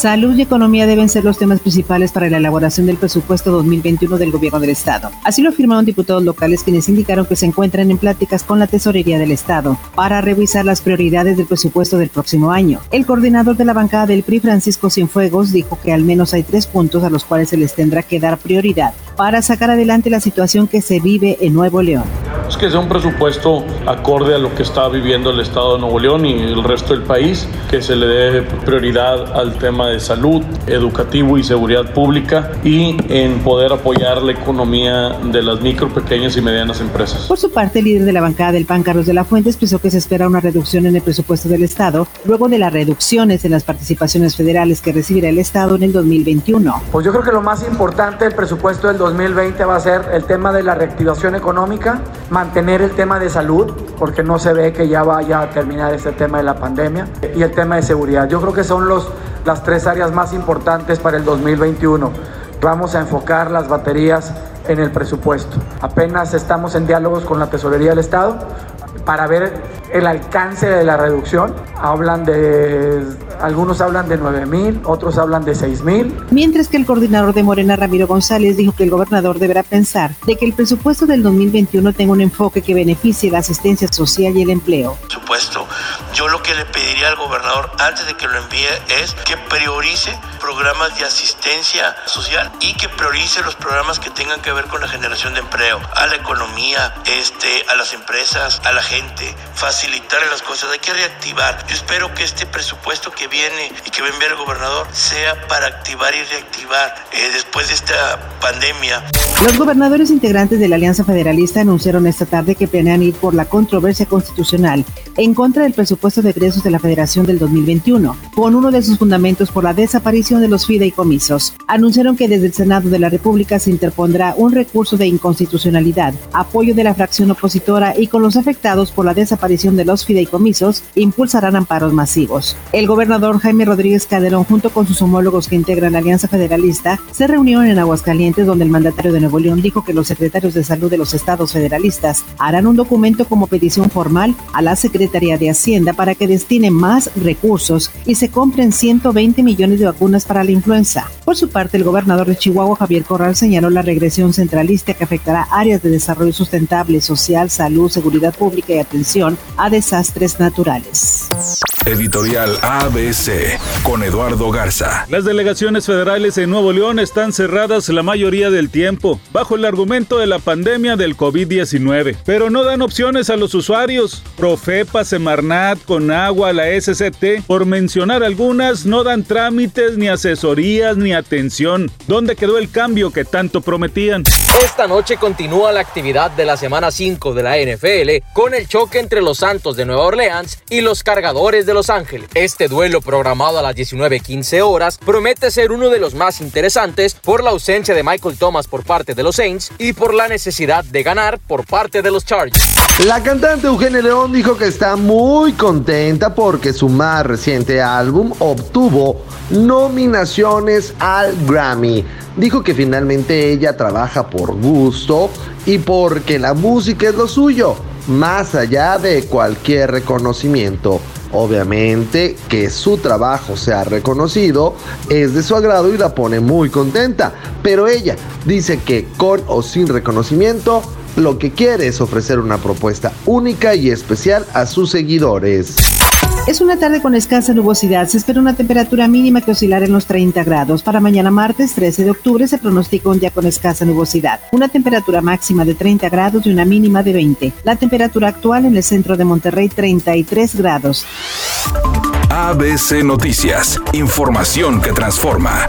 Salud y economía deben ser los temas principales para la elaboración del presupuesto 2021 del gobierno del Estado. Así lo afirmaron diputados locales quienes indicaron que se encuentran en pláticas con la Tesorería del Estado para revisar las prioridades del presupuesto del próximo año. El coordinador de la bancada del PRI, Francisco Cienfuegos, dijo que al menos hay tres puntos a los cuales se les tendrá que dar prioridad para sacar adelante la situación que se vive en Nuevo León. Es que sea un presupuesto acorde a lo que está viviendo el Estado de Nuevo León y el resto del país, que se le dé prioridad al tema de salud, educativo y seguridad pública y en poder apoyar la economía de las micro, pequeñas y medianas empresas. Por su parte, el líder de la bancada del PAN, Carlos de la Fuente, expresó que se espera una reducción en el presupuesto del Estado luego de las reducciones en las participaciones federales que recibirá el Estado en el 2021. Pues yo creo que lo más importante del presupuesto del 2020 va a ser el tema de la reactivación económica, mantener el tema de salud, porque no se ve que ya vaya a terminar este tema de la pandemia, y el tema de seguridad. Yo creo que son los las tres áreas más importantes para el 2021. Vamos a enfocar las baterías en el presupuesto. Apenas estamos en diálogos con la Tesorería del Estado para ver el alcance de la reducción. Hablan de, algunos hablan de 9 mil, otros hablan de 6 mil. Mientras que el coordinador de Morena, Ramiro González, dijo que el gobernador deberá pensar de que el presupuesto del 2021 tenga un enfoque que beneficie la asistencia social y el empleo. Supuesto, yo lo que le pediría al gobernador antes de que lo envíe es que priorice programas de asistencia social y que priorice los programas que tengan que ver con la generación de empleo, a la economía, este, a las empresas, a la gente, facilitar las cosas, hay que reactivar. Yo espero que este presupuesto que viene y que va a enviar el gobernador sea para activar y reactivar eh, después de esta pandemia. Los gobernadores integrantes de la Alianza Federalista anunciaron esta tarde que planean ir por la controversia constitucional en contra del presupuesto de egresos de la Federación del 2021, con uno de sus fundamentos por la desaparición de los fideicomisos. Anunciaron que desde el Senado de la República se interpondrá un recurso de inconstitucionalidad, apoyo de la fracción opositora y con los afectados por la desaparición de los fideicomisos, impulsarán amparos masivos. El gobernador Jaime Rodríguez Calderón, junto con sus homólogos que integran la Alianza Federalista, se reunieron en Aguascalientes donde el mandatario de Nuevo León dijo que los secretarios de salud de los estados federalistas harán un documento como petición formal a la Secretaría de Hacienda para que destine más recursos y se compren 120 millones de vacunas para la influenza. Por su parte, el gobernador de Chihuahua, Javier Corral, señaló la regresión centralista que afectará áreas de desarrollo sustentable, social, salud, seguridad pública y atención a desastres naturales. Editorial ABC con Eduardo Garza. Las delegaciones federales en Nuevo León están cerradas la mayoría del tiempo, bajo el argumento de la pandemia del COVID-19, pero no dan opciones a los usuarios. Profepa, Semarnat, Conagua, la SCT, por mencionar algunas, no dan trámites, ni asesorías, ni atención. ¿Dónde quedó el cambio que tanto prometían? Esta noche continúa la actividad de la semana 5 de la NFL con el choque entre los Santos de Nueva Orleans y los Cargadores Los Ángeles. Este duelo programado a las 19:15 horas promete ser uno de los más interesantes por la ausencia de Michael Thomas por parte de los Saints y por la necesidad de ganar por parte de los Chargers. La cantante Eugenia León dijo que está muy contenta porque su más reciente álbum obtuvo nominaciones al Grammy. Dijo que finalmente ella trabaja por gusto y porque la música es lo suyo, más allá de cualquier reconocimiento. Obviamente que su trabajo sea reconocido es de su agrado y la pone muy contenta, pero ella dice que con o sin reconocimiento lo que quiere es ofrecer una propuesta única y especial a sus seguidores. Es una tarde con escasa nubosidad. Se espera una temperatura mínima que oscilará en los 30 grados. Para mañana martes 13 de octubre se pronostica un día con escasa nubosidad. Una temperatura máxima de 30 grados y una mínima de 20. La temperatura actual en el centro de Monterrey 33 grados. ABC Noticias. Información que transforma.